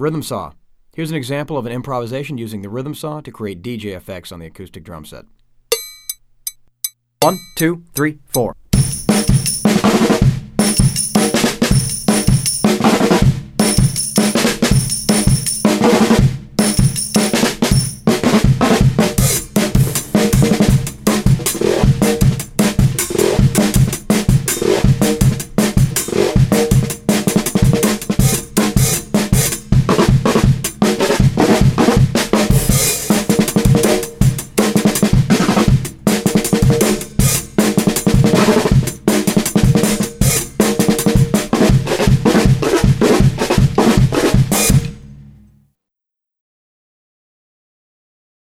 Rhythm saw. Here's an example of an improvisation using the rhythm saw to create DJ effects on the acoustic drum set. One, two, three, four.